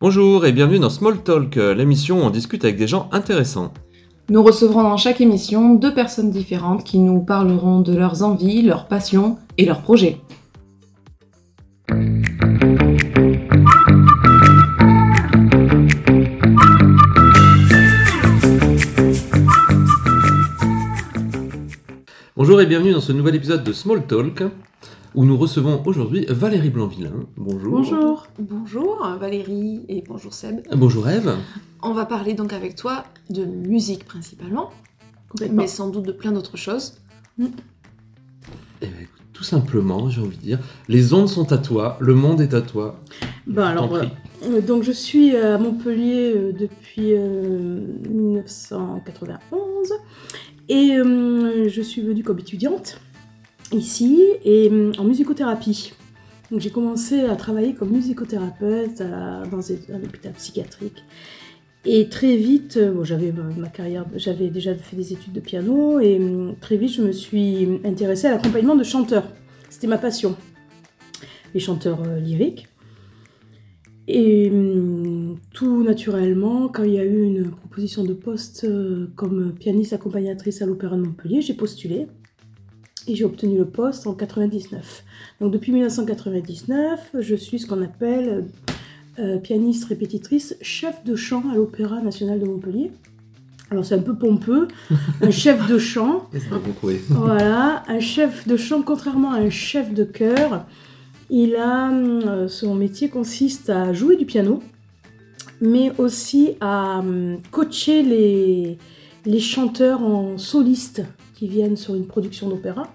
Bonjour et bienvenue dans Small Talk, l'émission où on discute avec des gens intéressants. Nous recevrons dans chaque émission deux personnes différentes qui nous parleront de leurs envies, leurs passions et leurs projets. Bonjour et bienvenue dans ce nouvel épisode de Small Talk où nous recevons aujourd'hui Valérie Blanvillain. Bonjour. Bonjour. Bonjour Valérie et bonjour Seb. Bonjour Eve. On va parler donc avec toi de musique principalement, mais sans doute de plein d'autres choses. Eh ben, écoute, tout simplement, j'ai envie de dire, les ondes sont à toi, le monde est à toi. Ben alors, prie. euh, donc je suis à Montpellier euh, depuis euh, 1991 et euh, je suis venue comme étudiante ici et euh, en musicothérapie. Donc j'ai commencé à travailler comme musicothérapeute à- dans un hôpital psychiatrique. Et très vite, euh, j'avais ma ma carrière, j'avais déjà fait des études de piano et euh, très vite je me suis intéressée à l'accompagnement de chanteurs. C'était ma passion. Les chanteurs euh, lyriques. Et hum, tout naturellement, quand il y a eu une proposition de poste euh, comme pianiste accompagnatrice à l'Opéra de Montpellier, j'ai postulé et j'ai obtenu le poste en 99. Donc depuis 1999, je suis ce qu'on appelle euh, pianiste répétitrice, chef de chant à l'Opéra national de Montpellier. Alors c'est un peu pompeux, un chef de chant. Voilà, un chef de chant, contrairement à un chef de chœur, il a euh, son métier consiste à jouer du piano, mais aussi à hum, coacher les, les chanteurs en soliste qui viennent sur une production d'opéra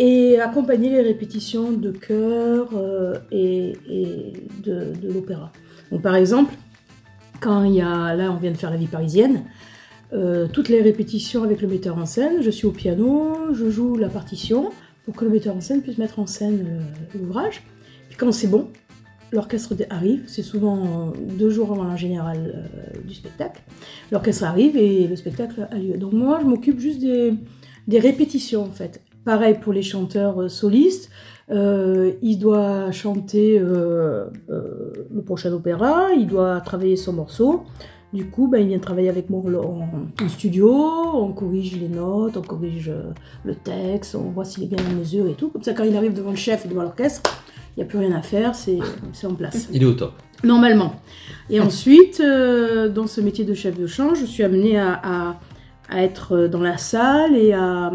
et accompagner les répétitions de chœur euh, et, de, l'opéra. Donc par exemple, quand il y a, là on vient de faire la vie parisienne, euh, toutes les répétitions avec le metteur en scène, je suis au piano, je joue la partition pour que le metteur en scène puisse mettre en scène euh, l'ouvrage. Puis quand c'est bon, l'orchestre arrive, c'est souvent deux jours avant la générale du spectacle. L'orchestre arrive et le spectacle a lieu. Donc moi, je m'occupe juste des répétitions en fait. Pareil pour les chanteurs euh, solistes, euh, il doit chanter euh, euh, le prochain opéra, il doit travailler son morceau. Du coup, ben, il vient travailler avec moi en, en studio, on corrige les notes, on corrige le texte, on voit s'il est bien en mesure et tout. Comme ça, quand il arrive devant le chef et devant l'orchestre, il n'y a plus rien à faire, c'est c'est en place. Il est au top. Normalement. Et ensuite, dans ce métier de chef de chant, je suis amenée à, à- à être dans la salle et à,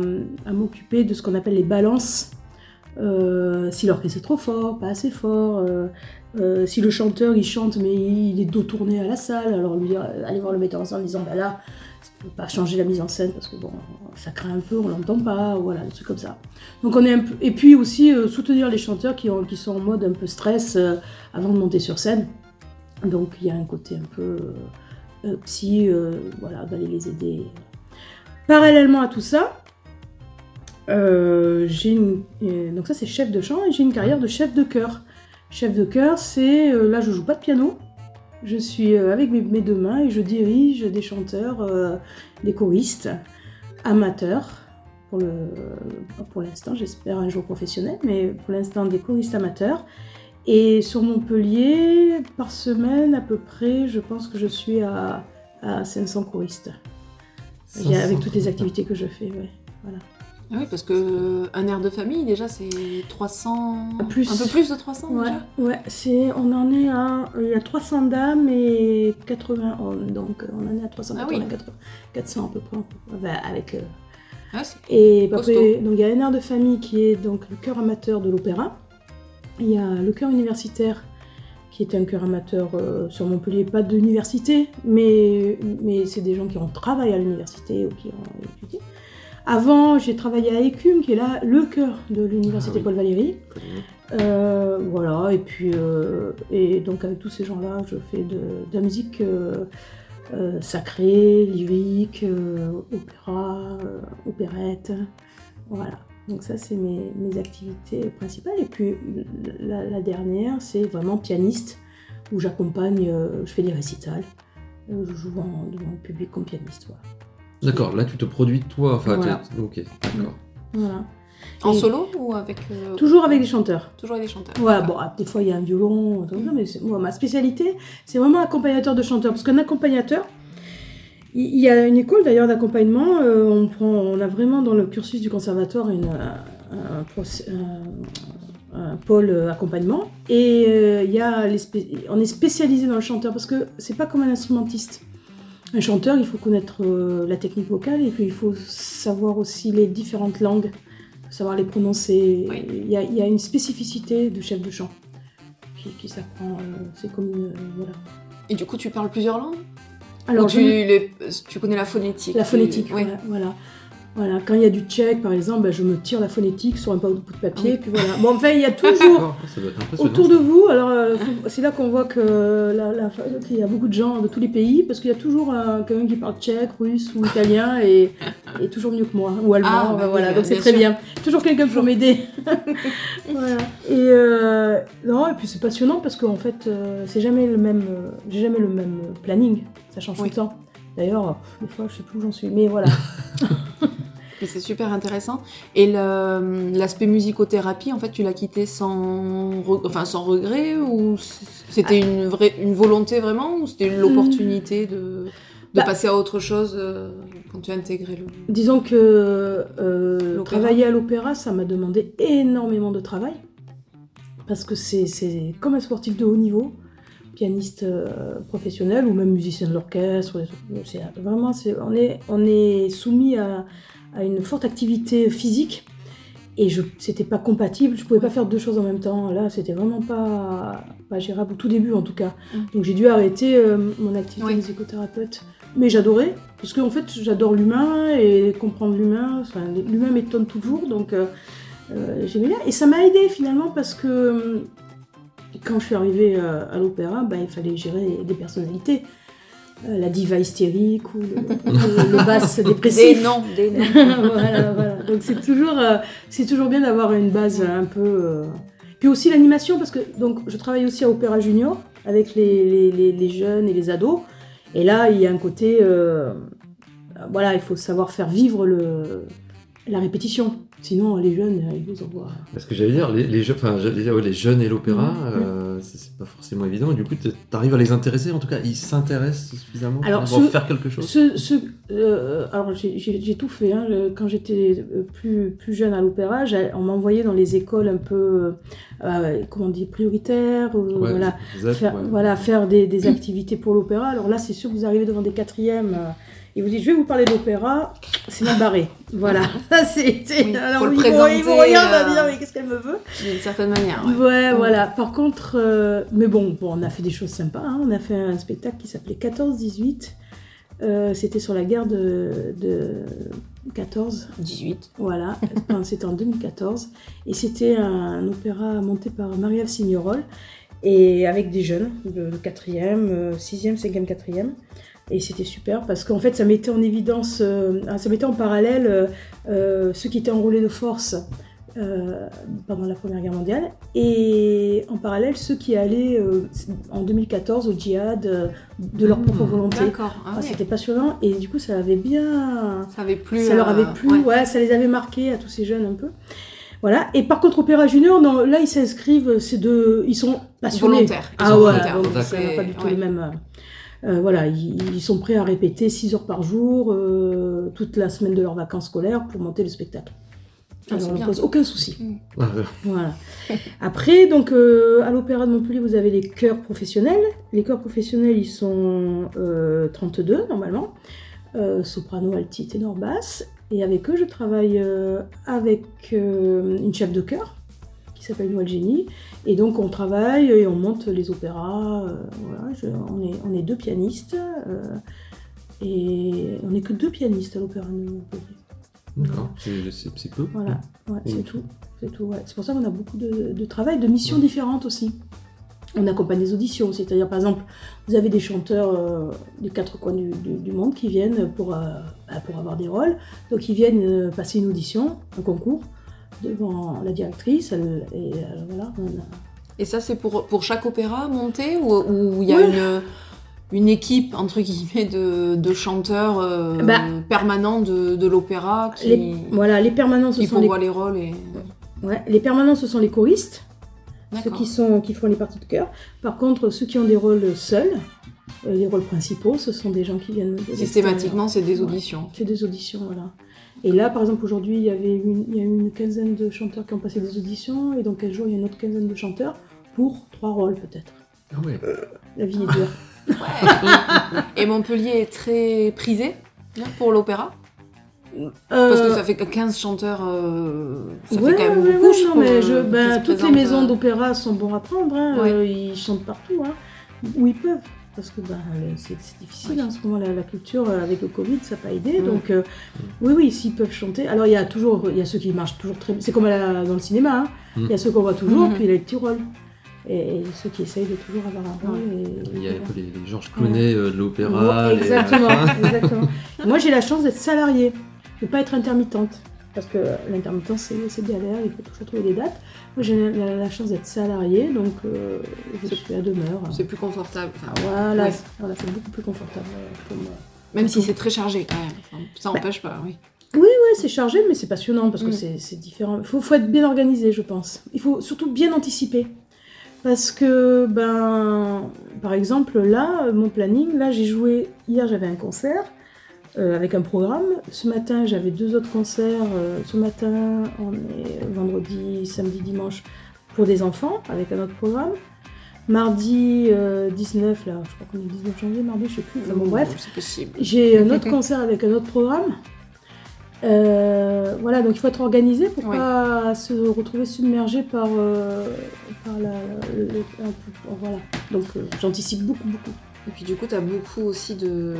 m'occuper de ce qu'on appelle les balances. Euh, si l'orchestre est trop fort, pas assez fort, euh, euh, si le chanteur il chante mais il est dos tourné à la salle, alors lui dire, euh, aller voir le metteur en scène en disant bah là, on peut pas changer la mise en scène parce que bon, ça craint un peu, on l'entend pas, voilà, des trucs comme ça. Donc on est. Et puis aussi euh, soutenir les chanteurs qui, ont, qui sont en mode un peu stress euh, avant de monter sur scène. Donc il y a un côté un peu euh, euh, psy, euh, voilà, d'aller les aider. Parallèlement à tout ça, euh, j'ai une, euh, donc ça c'est chef de chant et j'ai une carrière de chef de chœur. Chef de chœur, c'est euh, là je joue pas de piano, je suis avec mes, deux mains et je dirige des chanteurs, des choristes amateurs pour pour l'instant, j'espère un jour professionnel, mais pour l'instant des choristes amateurs. Et sur Montpellier, par semaine à peu près, je pense que je suis à, à 500 choristes. Avec toutes les activités que je fais, ouais. Voilà. Ah oui, parce que euh, un air de famille, déjà, c'est 300... Plus. Un peu plus de 300 Ouais, déjà ouais, c'est, on en est à, il y a 300 dames et 80 hommes, donc euh, on en est à 380, Ah oui. 80, 400 à peu près, Enfin, avec, euh, Ah, et après, donc il y a un air de famille qui est donc le chœur amateur de l'opéra, il y a le chœur universitaire qui est un chœur amateur euh, sur Montpellier, pas d'université, mais, mais c'est des gens qui ont travaillé à l'université ou qui ont étudié. Avant, j'ai travaillé à Écume, qui est là le chœur de l'université Ah oui. Paul Valéry. Euh, voilà, et puis, euh, et donc avec tous ces gens-là, je fais de, de la musique euh, euh, sacré, lyrique, opéra, opérette. Voilà. Donc ça, c'est mes, mes activités principales. Et puis la, la dernière, c'est vraiment pianiste, où j'accompagne, euh, je fais des récitals. Euh, je joue en- devant le public comme pianiste. Voilà. D'accord, là tu te produis toi. Enfin, Voilà. ok, d'accord. Voilà. En Et- solo ou avec. euh, Toujours avec des chanteurs. Toujours avec des chanteurs. Voilà, bon, ah, des fois il y a un violon, ça, mais moi, ma spécialité, c'est vraiment accompagnateur de chanteur. Parce qu'un accompagnateur, il y a une école d'ailleurs d'accompagnement, euh, on, prend, on a vraiment dans le cursus du conservatoire une, un, pôle euh, accompagnement. Et euh, il y a on est spécialisé dans le chanteur parce que c'est pas comme un instrumentiste. Un chanteur, il faut connaître euh, la technique vocale et puis il faut savoir aussi les différentes langues, savoir les prononcer. Oui. Il y, a, il y a une spécificité de chef de chant qui, qui s'apprend. c'est comme une, voilà. Et du coup, tu parles plusieurs langues? Alors Ou tu, je- les- tu connais la phonétique la tu- phonétique, Oui. voilà, voilà. Voilà, quand il y a du tchèque par exemple, ben, je me tire la phonétique sur un bout de papier, Oui. puis voilà. Bon, enfin, il y a toujours autour de vous, alors euh, c'est là qu'on voit que la- qu'il y a beaucoup de gens de tous les pays, parce qu'il y a toujours un- quelqu'un qui parle tchèque, russe ou italien, et, et toujours mieux que moi, ou allemand, Ah, bah ben oui, voilà, bah, donc c'est très sûr. bien. Toujours quelqu'un pour m'aider. voilà. Et euh, non, et puis c'est passionnant parce qu'en fait, euh, c'est jamais le même, euh, j'ai jamais le même planning, ça change Oui. tout le temps. D'ailleurs, des fois, je sais plus où j'en suis, mais voilà. Mais c'est super intéressant. Et le- l'aspect musicothérapie, en fait, tu l'as quitté sans, re- enfin, sans regret ou c'était Ah. une, vraie, une volonté vraiment ou c'était l'opportunité de, de Bah. passer à autre chose euh, quand tu as intégré le... Disons que euh, travailler à l'opéra, ça m'a demandé énormément de travail. Parce que c'est- c'est comme un sportif de haut niveau, pianiste euh, professionnel ou même musicien de l'orchestre. C'est Vraiment, c'est- on, est, on est soumis à, à une forte activité physique. Et je c'était pas compatible, je pouvais pas faire deux choses en même temps. Là, c'était vraiment pas, pas gérable, au tout début en tout cas. Mm. Donc j'ai dû arrêter euh, mon activité Oui. musicothérapeute. Mais j'adorais, parce qu'en fait, j'adore l'humain et comprendre l'humain. Enfin, l'humain m'étonne toujours, donc euh, euh, j'aimais bien. Et ça m'a aidé finalement parce que quand je suis arrivée euh, à l'opéra, bah, il fallait gérer des personnalités. Euh, la diva hystérique ou le, le- le basse dépressif. Des noms, des noms. voilà, voilà. Donc c'est toujours, euh, c'est toujours bien d'avoir une base un peu. euh, Puis aussi l'animation, parce que donc je travaille aussi à Opéra Junior avec les, les, les- les jeunes et les ados. Et là, il y a un côté. Voilà, il faut savoir faire vivre le, la répétition. Sinon, les jeunes, euh, ils vous envoient. Parce que j'allais dire, les, les, jeux- enfin, j'allais dire, ouais, les jeunes et l'opéra, Mhm. euh, c'est c'est pas forcément évident. Du coup, tu arrives à les intéresser, en tout cas, ils s'intéressent suffisamment Alors, pour ce- faire quelque chose. Ce, ce- euh, alors j'ai- tout fait. hein. Quand j'étais euh, plus, plus jeune à l'opéra, on m'envoyait dans les écoles un peu, euh, comment on dit, prioritaires. euh, Ouais, voilà, faire, ouais. voilà, faire des, des activités pour l'opéra. Alors là, c'est sûr que vous arrivez devant des quatrièmes et vous dites, je vais vous parler d'opéra, c'est mal barré. Voilà, c'est... Oui, alors, le présenter, ils vous regardent euh, à dire, mais qu'est-ce qu'elle me veut D'une certaine manière, ouais. Ouais, voilà. Par contre, euh, mais bon, bon, on a fait des choses sympas. hein. On a fait un spectacle qui s'appelait 14-18. Euh, C'était sur la guerre de, de 14. 18. Voilà, Enfin, c'était en 2014. Et c'était un opéra monté par Marie-Ève Signorol. Et avec des jeunes, de 4e, 6e, 5e, 4e. Et c'était super parce qu'en fait, ça mettait en évidence, euh, ça mettait en parallèle euh, euh, ceux qui étaient enrôlés de force euh, pendant la Première Guerre mondiale et en parallèle ceux qui allaient en 2014 au djihad de leur propre Mmh, volonté. D'accord. Ah Ah. C'était passionnant et du coup, ça avait bien Ça avait plu. ça leur avait plu, ouais. ouais. ça les avait marqués à tous ces jeunes un peu. Voilà. Et par contre, Opéra Junior, non, là, ils s'inscrivent, c'est de, ils sont passionnés. Volontaires. Ils Ah sont ouais, volontaires, donc ça n'a pas du tout ouais. les mêmes. euh, euh, voilà, ils, ils sont prêts à répéter 6 heures par jour, euh, toute la semaine de leurs vacances scolaires pour monter le spectacle. Ah, Alors, on ne pose aucun souci. Voilà. Après, donc, euh, à l'Opéra de Montpellier, vous avez les chœurs professionnels. Les chœurs professionnels, ils sont euh, 32 normalement. Soprano, alti, ténor, basse. Et avec eux, je travaille avec une chef de chœur s'appelle Noël Génie. Et donc, on travaille et on monte les opéras. euh, voilà, je- on, est, on est deux pianistes. euh, et on n'est que deux pianistes à l'Opéra de Montpellier. D'accord, c'est peu. Voilà, ouais, c'est tout. C'est tout, ouais. C'est pour ça qu'on a beaucoup de, de travail, de missions différentes aussi. on accompagne les auditions. C'est-à-dire, par exemple, vous avez des chanteurs euh, des quatre coins du, du- du monde qui viennent pour, bah, pour avoir des rôles. Donc, ils viennent passer une audition, un concours, devant la directrice. elle- et euh, voilà. on a- Et ça, c'est pour, pour chaque opéra monté ou il y a Oui. une, une équipe, entre guillemets, de, de chanteurs euh, Bah. permanents de, de l'opéra qui, Les, voilà, les permanents, ce qui sont les, rôles et... ouais, les permanents, ce sont les choristes. ceux qui, sont, qui font les parties de chœur. Par contre, ceux qui ont des rôles seuls, euh, les rôles principaux, ce sont des gens qui viennent. Systématiquement, c'est des Ouais. auditions. C'est des auditions, voilà. Et là, par exemple, aujourd'hui, il y avait une, il y a eu une quinzaine de chanteurs qui ont passé des auditions, et donc un jour, il y a une autre quinzaine de chanteurs pour trois rôles, peut-être. Ah ouais. La vie est dure. Et Montpellier est très prisé pour l'opéra? Euh, Parce que ça fait que 15 chanteurs, euh, ça ouais, fait quand même ouais, beaucoup, ouais, non, mais euh, je, ben, toutes les maisons euh, d'opéra sont bons à prendre, hein, Ouais. euh, ils chantent partout, hein, où ils peuvent. Parce que ben, le- c'est difficile hein, en ce moment, la, la culture euh, avec le Covid, ça n'a pas aidé. Mm. Donc, euh, oui, oui, s'ils peuvent chanter. Alors, il y a toujours, il y a ceux qui marchent toujours très bien. C'est comme la- dans le cinéma, hein. il Mm. y a ceux qu'on voit toujours, Mhm. puis il y a les petits rôles. Et, et ceux qui essayent de toujours avoir un rôle. et- Il y a les, les Georges Clooney euh, de l'opéra. voilà. les- Exactement, exactement. Moi, j'ai la chance d'être salariée, de ne pas être intermittente. Parce que l'intermittence, c'est galère, il faut toujours trouver des dates. Moi, j'ai la, chance d'être salariée, donc euh, je suis à demeure. C'est plus confortable. enfin, Voilà, Ouais. c'est- voilà, c'est beaucoup plus confortable euh, pour moi. Même si c'est très chargé quand même. Ça Bah. n'empêche pas, oui. Ouais, c'est chargé, mais c'est passionnant parce que Mm. c'est c'est différent. Il faut, faut être bien organisé, je pense. Il faut surtout bien anticiper. Parce que, ben, par exemple, là, mon planning, là, j'ai joué, hier, j'avais un concert euh, avec un programme. Ce matin, j'avais deux autres concerts. Euh, ce matin, on est vendredi, samedi, dimanche pour des enfants avec un autre programme. Mardi euh, 19, là, je crois qu'on est le 19 janvier, mardi, je sais plus. Enfin, bon, bref. C'est possible. J'ai un autre concert avec un autre programme. Euh, voilà, donc il faut être organisé pour Ouais. pas se retrouver submergé par, par la. le- voilà. Donc j'anticipe beaucoup, beaucoup. Et puis du coup, tu as beaucoup aussi de,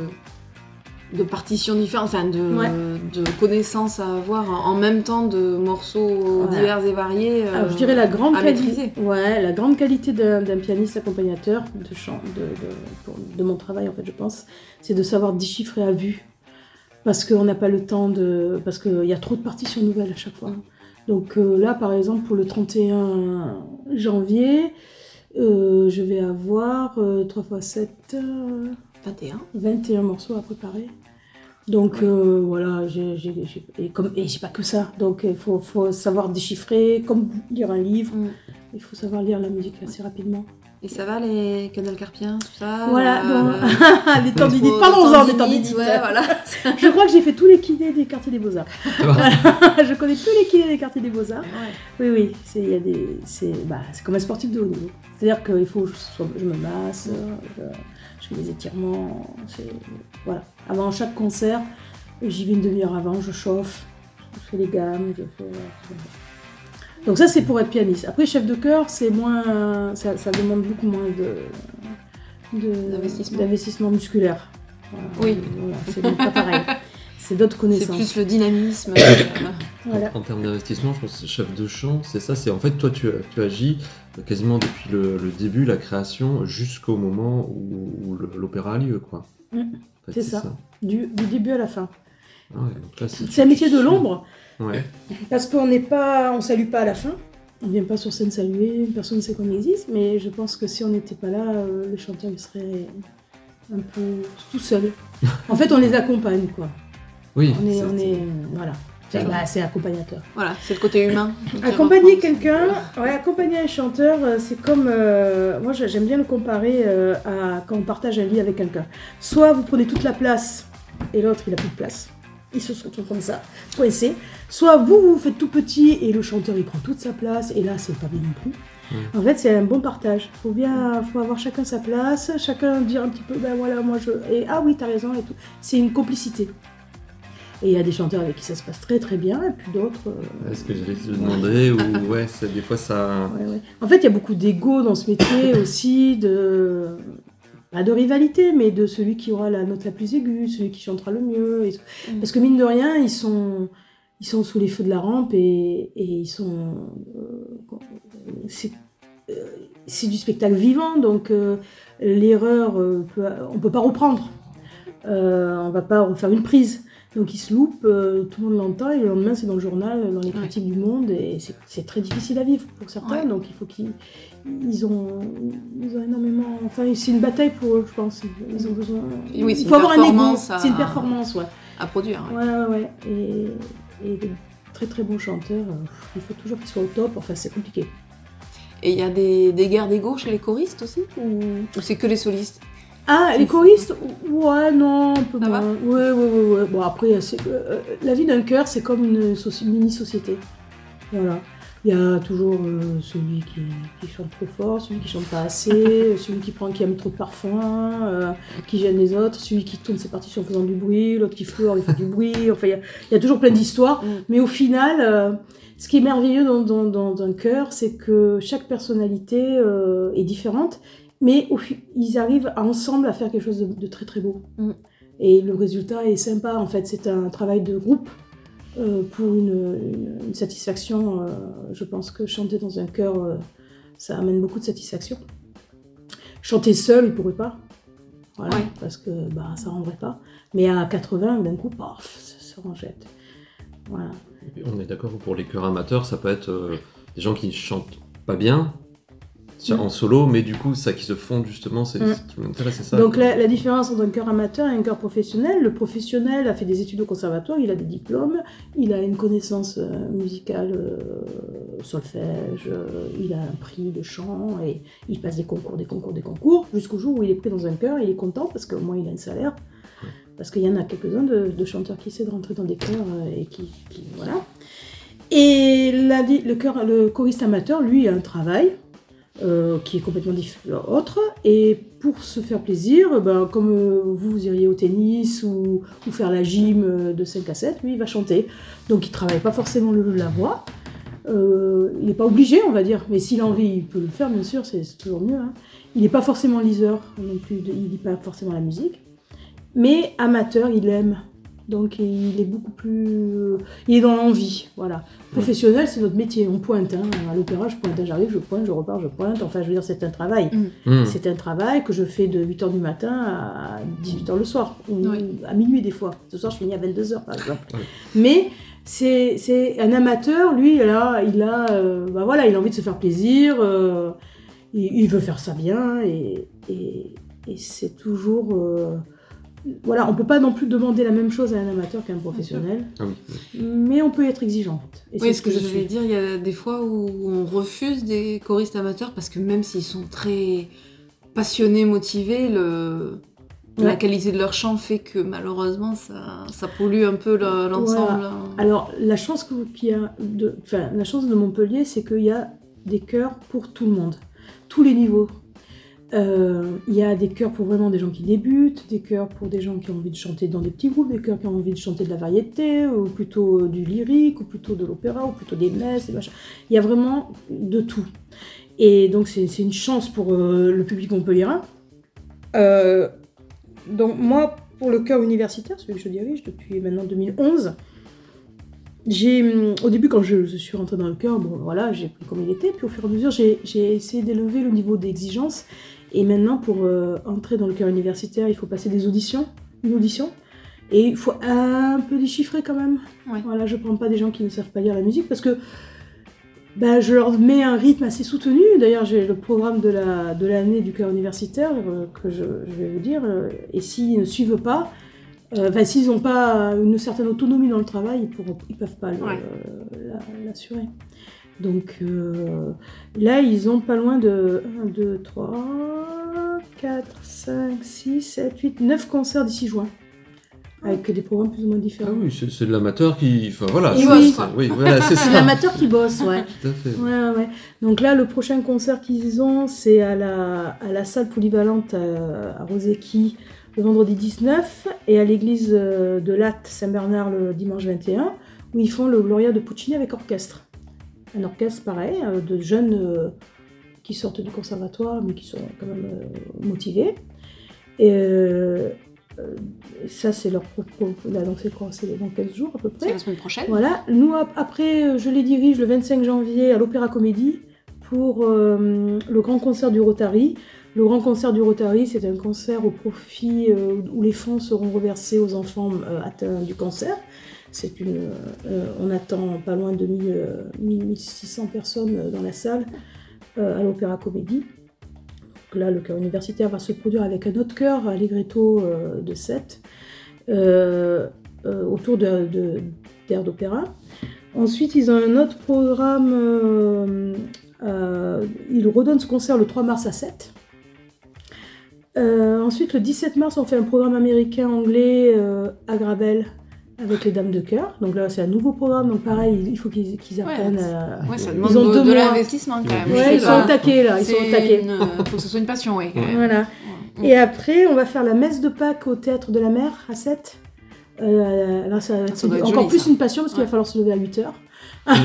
de partitions différentes, enfin de, Ouais. de connaissances à avoir en même temps de morceaux divers et variés. euh, Alors je dirais la grande qualité. Ouais, la grande qualité d'un pianiste accompagnateur de chant, de, de, pour- de mon travail en fait, je pense, c'est de savoir déchiffrer à vue. Parce qu'on n'a pas le temps de. Parce qu'il y a trop de partitions nouvelles à chaque fois. Donc euh, là, par exemple, pour le 31 janvier, euh, je vais avoir euh, 3 x 7, 21. 21 morceaux à préparer. Donc euh, voilà, j'ai, j'ai- j'ai- et, comme, et j'ai pas que ça. Donc il faut, faut savoir déchiffrer, comme lire un livre. Mm. Il faut savoir lire la musique assez rapidement. Et ça va les canals carpiens, tout ça Voilà, euh, donc, les tendinites. Parlons-en des tendinites, tendinites. Ouais, voilà. Je crois que j'ai fait tous les kinés des quartiers des Beaux-Arts. Voilà. Je connais tous les kinés des quartiers des Beaux-Arts. Oui, oui, c'est, il y a des, c'est, bah, c'est comme un sportif de haut niveau. C'est-à-dire qu'il faut que je, sois- je me masse, je, je fais des étirements. c'est- voilà. Avant chaque concert, j'y vais une demi-heure avant, je chauffe, je fais les gammes, je fais. c'est ça. Donc ça, c'est pour être pianiste. Après, chef de chœur, c'est moins, ça, ça demande beaucoup moins de, de- D'investissement. d'investissement musculaire. Voilà, Oui. voilà, c'est donc pas pareil. C'est d'autres C'est connaissances. plus le dynamisme. euh, Voilà. En, en termes d'investissement, je pense que chef de chant, c'est ça. C'est en fait toi, tu, tu agis quasiment depuis le, le début, la création, jusqu'au moment où, l'opéra a lieu, quoi. Mm, En fait, c'est ça. Du, du début à la fin. Ah ouais, C'est un métier de l'ombre. Ouais. Parce qu'on n'est pas, on salue pas à la fin. On vient pas sur scène saluer, personne ne sait qu'on existe, mais je pense que si on n'était pas là, euh, le chanteur il serait un peu tout seul. En fait, on les accompagne, quoi. Oui. On est, on est, voilà. Bah, c'est accompagnateur. Voilà, c'est le côté humain. Accompagner quelqu'un, ouais, accompagner un chanteur, euh, c'est comme, euh, moi j'ai- j'aime bien le comparer euh, à quand on partage un lit avec quelqu'un. Soit vous prenez toute la place et l'autre il a plus de place. Il se retrouve comme ça, coincé. Soit vous vous faites tout petit et le chanteur il prend toute sa place et là c'est pas bien non plus. En fait c'est un bon partage. Faut bien, faut avoir chacun sa place, chacun dire un petit peu ben voilà moi je et ah oui t'as raison et tout. C'est une complicité. Et il y a des chanteurs avec qui ça se passe très très bien et puis d'autres. euh, Est-ce que j'allais te demander ou ouais, c'est- des fois ça. Ouais, ouais. En fait, il y a beaucoup d'ego dans ce métier aussi, de pas de rivalité, mais de celui qui aura la note la plus aiguë, celui qui chantera le mieux. et- Mm. Parce que mine de rien, ils sont, ils sont sous les feux de la rampe et, et ils sont, euh, c'est- euh, c'est du spectacle vivant, donc euh, l'erreur, euh, peut- on peut pas reprendre. Euh, on va pas refaire une prise. Donc il se loupe, euh, tout le monde l'entend, et le lendemain c'est dans le journal, dans les Ouais. critiques du monde, et c'est- très difficile à vivre pour certains, Ouais. donc il faut qu'ils ils ont, ils ont énormément... Enfin, c'est une bataille pour eux, je pense. Ils ont besoin... Oui, il une faut avoir un à- c'est une performance, ouais. À produire. ouais. Ouais, ouais. Et, et de très très bons chanteurs, euh, il faut toujours qu'ils soient au top, enfin c'est compliqué. Et il y a des, des guerres d'ego chez les choristes aussi Ou, ou c'est que les solistes? Ah, les choristes Ouais, non, un peu moins. Ouais, ouais, ouais, ouais. Bon, après, euh, euh, la vie d'un chœur, c'est comme une soci- mini-société. Voilà. Il y a toujours euh, celui qui, qui chante trop fort, celui qui chante pas assez, celui qui prend qui aime trop de parfum, euh, qui gêne les autres, celui qui tourne ses partitions en faisant du bruit, l'autre qui fleure, il fait du bruit. Enfin, il y a, il y a toujours plein d'histoires. Mm. Mais au final, ce qui est merveilleux dans, dans, dans un chœur, c'est que chaque personnalité est différente, mais au ils arrivent ensemble à faire quelque chose de, de très très beau. Mm. Et le résultat est sympa, en fait, c'est un travail de groupe euh, pour une, une- une satisfaction. euh, je pense que chanter dans un chœur, euh, ça amène beaucoup de satisfaction. Chanter seul, il pourrait pas. Voilà, Ouais. parce que bah, ça rendrait pas. Mais à 80, d'un coup, paf, ça, ça en jette. Voilà. On est d'accord pour les chœurs amateurs, ça peut être euh, des gens qui ne chantent pas bien tiens, Mm. en solo, mais du coup, ça qui se fond justement, c'est Mm. ce qui m'intéresse, c'est ça. Donc la, la différence entre un chœur amateur et un chœur professionnel, le professionnel a fait des études au conservatoire, il a des diplômes, il a une connaissance euh, musicale, euh, solfège, euh, il a un prix de chant et il passe des concours, des concours, des concours, jusqu'au jour où il est pris dans un chœur, il est content parce qu'au moins il a un salaire. Parce qu'il y en a quelques-uns de, de chanteurs qui essaient de rentrer dans des chœurs euh, et qui, qui- voilà. Et la le, chœur- le choriste amateur, lui, a un travail euh, qui est complètement autre. Et pour se faire plaisir, ben, comme euh, vous, vous iriez au tennis ou, faire la gym euh, de 5 à 7, lui, il va chanter. Donc il travaille pas forcément le, la voix. Il n'est pas obligé, on va dire. Mais s'il a envie, il peut le faire, bien sûr, c'est toujours mieux. hein. Il n'est pas forcément liseur non plus, il lit pas forcément la musique. Mais amateur, il aime. Donc il est beaucoup plus... euh, Il est dans l'envie, voilà. Professionnel, c'est notre métier. On pointe. hein. À l'opéra, je pointe, j'arrive, je pointe, je repars, je pointe. Enfin, je veux dire, c'est un travail. Hmm. C'est un travail que je fais de 8h du matin à 18h le soir, ou Oui. à minuit des fois. Ce soir, je finis à 22h par exemple. Oui. Mais c'est c'est un amateur, lui, là, il a, euh, bah voilà, il a envie de se faire plaisir, euh, il, il veut faire ça bien, et, et, et c'est toujours... euh, voilà, on peut pas non plus demander la même chose à un amateur qu'à un professionnel, Ah oui, oui. mais on peut être exigeante. Et Oui, c'est ce que, je suis. voulais dire, il y a des fois où on refuse des choristes amateurs parce que même s'ils sont très passionnés, motivés, le... la qualité de leur chant fait que malheureusement ça, ça pollue un peu le- l'ensemble. Alors, la chance que- qu'il y a de, enfin, la chance de Montpellier, c'est qu'il y a des chœurs pour tout le monde, tous les niveaux. Euh, Il y a des chœurs pour vraiment des gens qui débutent, des chœurs pour des gens qui ont envie de chanter dans des petits groupes, des chœurs qui ont envie de chanter de la variété, ou plutôt euh, du lyrique, ou plutôt de l'opéra, ou plutôt des messes, des machins. Il y a vraiment de tout. Et donc, c'est une chance pour euh, le public montpelliérain. Euh, donc, moi, pour le chœur universitaire, celui que je dirige depuis maintenant 2011, j'ai, hum, au début, quand je, suis rentrée dans le chœur, bon, voilà, j'ai pris comme il était, puis au fur et à mesure, j'ai essayé d'élever le niveau d'exigence. Et maintenant, pour euh, entrer dans le chœur universitaire, il faut passer des auditions, une audition. Et il faut un peu déchiffrer quand même. Ouais. Voilà, je prends pas des gens qui ne savent pas lire la musique parce que bah, je leur mets un rythme assez soutenu. D'ailleurs, j'ai le programme de la de l'année du chœur universitaire euh, que je, je vais vous dire. euh, et s'ils ne suivent pas, euh, enfin, s'ils n'ont pas une certaine autonomie dans le travail, ils ils peuvent pas Ouais. Donc euh, là, ils ont pas loin de 1, 2, 3, 4, 5, 6, 7, 8, 9 concerts d'ici juin. Avec des programmes plus ou moins Ah différents. oui, c'est c'est de l'amateur qui. Enfin voilà, c'est- oui. oui, voilà, c'est l'amateur qui bosse, ouais. Tout à fait. Ouais, ouais, ouais. Donc là, le prochain concert qu'ils ont, c'est à la, à la salle polyvalente à, à Roséki le vendredi 19 et à l'église euh, de Latte Saint-Bernard le dimanche 21, où ils font le Gloria de Puccini avec orchestre. Un orchestre pareil, euh, de jeunes euh, qui sortent du conservatoire, mais qui sont quand même euh, motivés. Et ça, c'est leur propos. Là, donc c'est quoi C'est dans 15 jours à peu près. C'est la semaine prochaine. Voilà, nous ap- après, je les dirige le 25 janvier à l'Opéra Comédie pour euh, le grand concert du Rotary. Le grand concert du Rotary, c'est un concert au profit euh, où les fonds seront reversés aux enfants euh, atteints du cancer. Euh, on attend pas loin de 1000, euh, 1000, 1600 personnes euh, dans la salle à l'Opéra Comédie. Là, le chœur universitaire va se produire avec un autre chœur, Allegretto de 7, euh, euh, autour de, de- d'air d'opéra. Ensuite, ils ont un autre programme. ils redonnent ce concert le 3 mars à 7. Euh, ensuite, le 17 mars, on fait un programme américain-anglais à Gravel avec les Dames de Cœur. Donc là, c'est un nouveau programme. Donc pareil, il faut qu'ils apprennent. à- Ouais, ça Ils demande ont de, l'investissement quand même. Ouais, ils sont taquet là. Ils sont c'est une- faut que ce soit une passion, oui. Voilà. Et après, on va faire la messe de Pâques au Théâtre de la Mer à 7. Euh, là, ça doit être encore joli, plus ça. une passion parce qu'il va falloir se lever à 8 heures.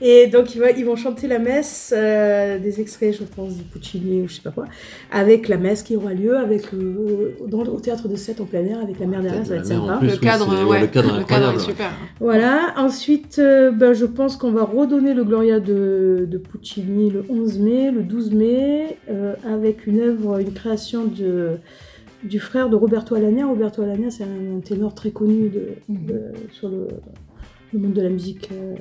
et donc, ils, vont- ils vont chanter la messe, euh, des extraits, je pense, de Puccini ou je sais pas quoi, avec la messe qui aura lieu avec, euh, dans, au Théâtre de 7 en plein air, avec la mer derrière, ça va être sympa. plus. Le oui, cadre, ouais, le cadre est incroyable. super. Voilà, ensuite, euh, ben, je pense qu'on va redonner le Gloria de, de Puccini le 11 mai, le 12 mai, euh, avec une œuvre, une création de, du frère de Roberto Alagna. Roberto Alagna, c'est un ténor très connu de, de- sur le, le monde de la musique. euh,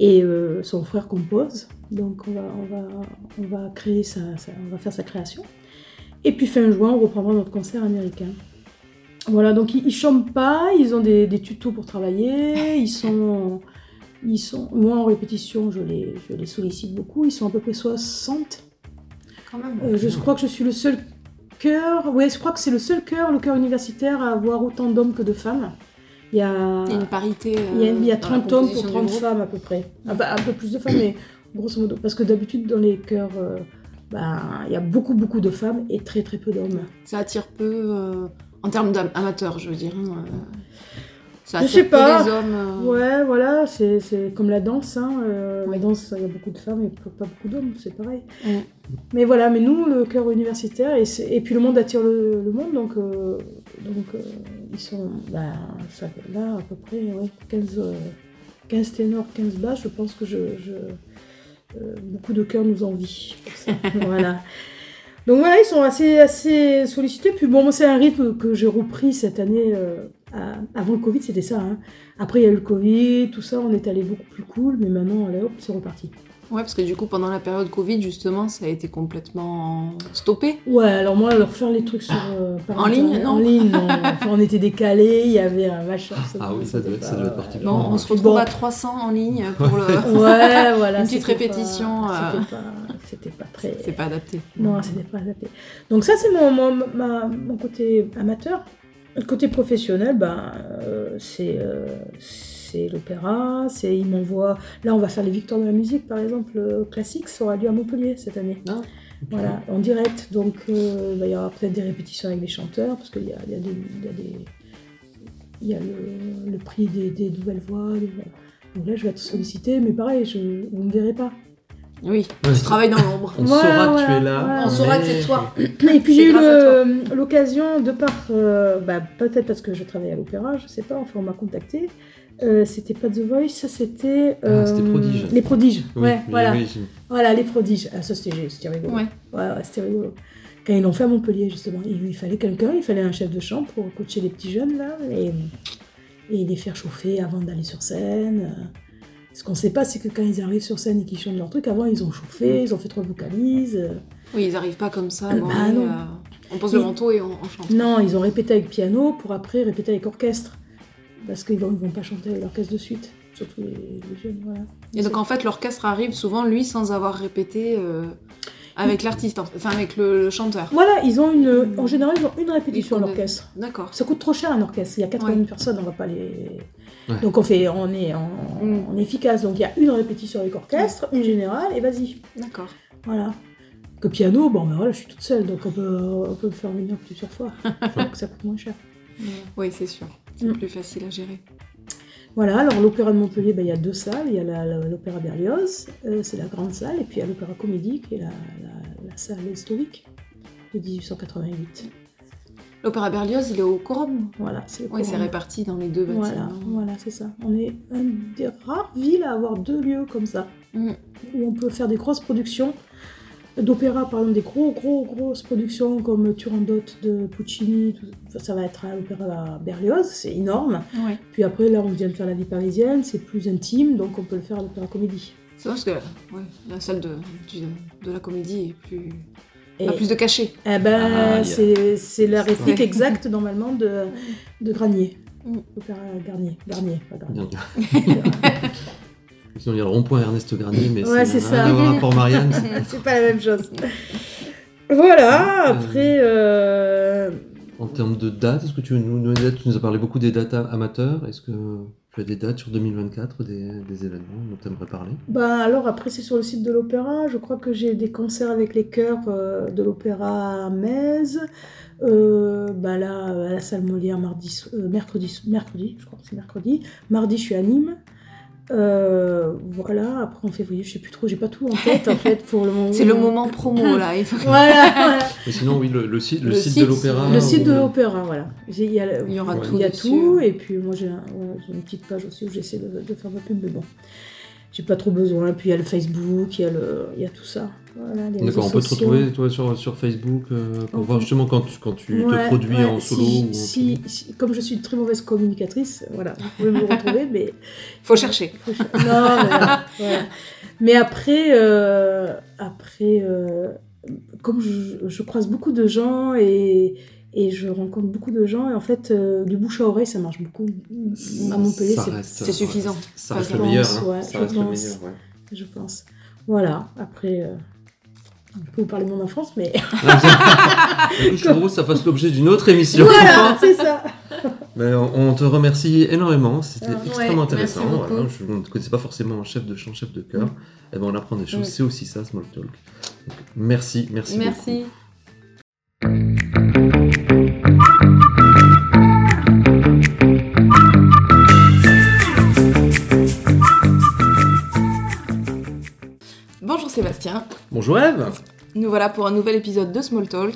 et euh, son frère compose, donc on va, on va, on va créer sa, sa- on va faire sa création. Et puis fin juin, on reprendra notre concert américain. Voilà, donc ils, ils chantent pas, ils ont des, des tutos pour travailler, ils sont, ils sont, moi en répétition, je les, je les sollicite beaucoup, ils sont à peu près 60. Quand même. Euh, je crois que je suis le seul chœur, ouais, je crois que c'est le seul chœur, le chœur universitaire, à avoir autant d'hommes que de femmes. Il y a, une parité. euh, il y a, il y a dans la 30 hommes pour composition du 30 groupe. femmes à peu près. Enfin, un peu plus de femmes, mais grosso modo. Parce que d'habitude, dans les chœurs, euh, ben, il y a beaucoup, beaucoup de femmes et très, très peu d'hommes. Ça attire peu euh, en termes d'amateurs, je veux dire. hein, ça Je sais pas. hommes. euh, Ouais, voilà, c'est c'est comme la danse. Hein. euh, Oui. La danse, il y a beaucoup de femmes et pas beaucoup d'hommes, c'est pareil. Mais voilà, mais nous, le chœur universitaire, et, puis le monde attire le, le monde, donc, euh, donc ils sont bah, ça, là à peu près ouais, 15, euh, 15 ténors, 15 basses, je pense que je, je, beaucoup de chœurs nous envient voilà. Donc voilà, ils sont assez, assez sollicités. Puis bon, c'est un rythme que j'ai repris cette année. Euh, à- avant le Covid, c'était ça. hein. Après, il y a eu le Covid, tout ça, on est allé beaucoup plus cool. Mais maintenant, c'est reparti. Ouais, parce que du coup, pendant la période Covid, justement, ça a été complètement stoppé. Ouais, alors moi, leur faire les trucs sur, euh, par En ligne, non En ligne, non. Enfin, on était décalés, il y avait un machin. Ah oui, ça être- ça doit être Bon, particulièrement- on se Bon. retrouve à 300 en ligne pour le. Ouais, voilà. Une petite pas- répétition, euh. C'était pas, très. C'est pas adapté. Non, c'était pas adapté. Donc ça, c'est mon, mon, ma- mon côté amateur. Le côté professionnel, ben, euh, c'est euh, c'est l'opéra, c'est il m'envoie... Là, on va faire les Victoires de la musique, par exemple, euh, classique, ça aura lieu à Montpellier cette année. Ah, Voilà, en direct. Donc, euh, ben, il y aura peut-être des répétitions avec les chanteurs, parce qu'il y a, il y a des... Il y a, des- il y a le, le prix des, des nouvelles voix. des- Donc là, je vais être sollicitée, mais pareil, je, vous ne me verrez pas. Oui, Ouais, tu travailles dans l'ombre. On Voilà, saura que tu es là. voilà. On saura que c'est toi. Et puis j'ai eu l'occasion, de par, euh, bah, peut-être parce que je travaille à l'opéra, je sais pas, enfin on m'a contacté. Euh, c'était pas The Voice, ça c'était. Ah, c'était Prodiges. Les prodiges, Oui, ouais, voilà. Voilà, les prodiges. Ah, ça c'était rigolo. Ouais. Ouais, ouais, c'était rigolo. Quand ils l'ont fait à Montpellier, justement, il, il fallait quelqu'un, il fallait un chef de chambre pour coacher les petits jeunes, là, et, et les faire chauffer avant d'aller sur scène. Euh. Ce qu'on sait pas, c'est que quand ils arrivent sur scène et qu'ils chantent leur truc, avant ils ont chauffé, ils ont fait trois vocalises. euh. Oui, ils arrivent pas comme ça. Bah, bon, allez, non. euh, on pose le manteau et on, on chante. Non, ils ont répété avec piano pour après répéter avec orchestre. Parce qu'ils vont, ils vont pas chanter avec l'orchestre de suite. Surtout les, les jeunes, voilà. Et donc en fait, l'orchestre arrive souvent, lui, sans avoir répété euh, avec l'artiste, enfin avec le, le chanteur. Voilà, ils ont une. En général, ils ont une répétition à l'orchestre. D'accord. Ça coûte trop cher un orchestre. Il y a 80 personnes, on va pas les. Ouais. Donc on fait, on est, en- Mm. on est efficace. Donc il y a une répétition avec orchestre, une générale, et vas-y. D'accord. Voilà. Que piano, bon ben voilà, je suis toute seule, donc on peut, on peut me faire venir plusieurs fois. donc ça coûte moins cher. Oui, c'est sûr. C'est Mm. plus facile à gérer. Voilà, alors l'Opéra de Montpellier, ben, il y a deux salles. Il y a l'Opéra Berlioz, euh, c'est la grande salle, et puis il y a l'Opéra Comédie, qui est la, la- la salle historique de 1888. L'Opéra Berlioz, il est au Corum. Voilà, c'est le Oui, c'est réparti dans les deux bâtiments. voilà, c'est ça. On est une des rares villes à avoir deux lieux comme ça. Mm. où on peut faire des grosses productions d'opéra, par exemple, des gros, gros, grosses productions comme Turandot de Puccini. tout- ça va être à l'opéra Berlioz, c'est énorme. Puis après, là, on vient de faire la vie parisienne, c'est plus intime, donc on peut le faire à l'opéra comédie. C'est parce que ouais, la salle de la comédie est plus. Et plus de cachet. eh ben, Ah, c'est c'est la réplique Ouais. exacte, normalement, de, de Granier. Mm. Opéra Garnier. Garnier, pas Garnier. Bien. Sinon, il y a le rond-point Ernest Garnier, mais Ouais, c'est ça. à Port-Marianne. c'est- c'est pas la même chose. Voilà, après... euh, En termes de dates, est-ce que tu nous, nous, tu nous as parlé beaucoup des dates amateurs Est-ce que des dates sur 2024, des, événements dont tu aimerais parler? Ben alors après c'est sur le site de l'opéra, je crois que j'ai des concerts avec les chœurs euh, de l'opéra à Metz, ben là à la salle Molière mardi, euh, mercredi, mercredi, je crois que c'est mercredi, mardi je suis à Nîmes, Euh, voilà, après en février je sais plus trop, j'ai pas tout en tête en fait pour le moment. C'est le moment promo là. Il faut... Voilà, voilà. Mais sinon, oui, le, le site, le Le site, site, de l'opéra. le site de ou- l'opéra, voilà. Il y, a, Il y aura Ouais. tout. il y a dessus. tout, et puis moi j'ai un- ouais, j'ai une petite page aussi où j'essaie de, de faire ma pub, mais bon, j'ai pas trop besoin. Puis il y a le Facebook, il y a, le, il y a tout ça. Voilà, les D'accord, on peut te retrouver toi sur, sur Facebook euh, pour voir justement quand tu, quand tu Ouais, te produis ouais, en solo. si- ou en si- solo. si- comme je suis une très mauvaise communicatrice, voilà, vous pouvez me retrouver, mais. Faut chercher. faut ch- Non, mais, voilà, voilà. Mais après, euh, après euh, comme je, je croise beaucoup de gens et, et je rencontre beaucoup de gens, et en fait, euh, du bouche à oreille, ça marche beaucoup. À Montpellier, c'est suffisant. Ça reste le meilleur. pense, hein. ouais, ça le pense. meilleur. ouais. je pense. Voilà, après, euh, je peux vous parler de mon enfance, mais. Je propose que ça fasse l'objet d'une autre émission. voilà, c'est ça. Mais on, on te remercie énormément, c'était Ah, extrêmement intéressant. beaucoup. Voilà, je ne connaissais pas forcément un chef de chant, chef de chœur. Mm. Et ben on apprend des choses, c'est aussi ça, Small Talk. Donc, merci, merci, beaucoup. Merci. Bonjour Sébastien, Bonjour Eve, nous voilà pour un nouvel épisode de Small Talk.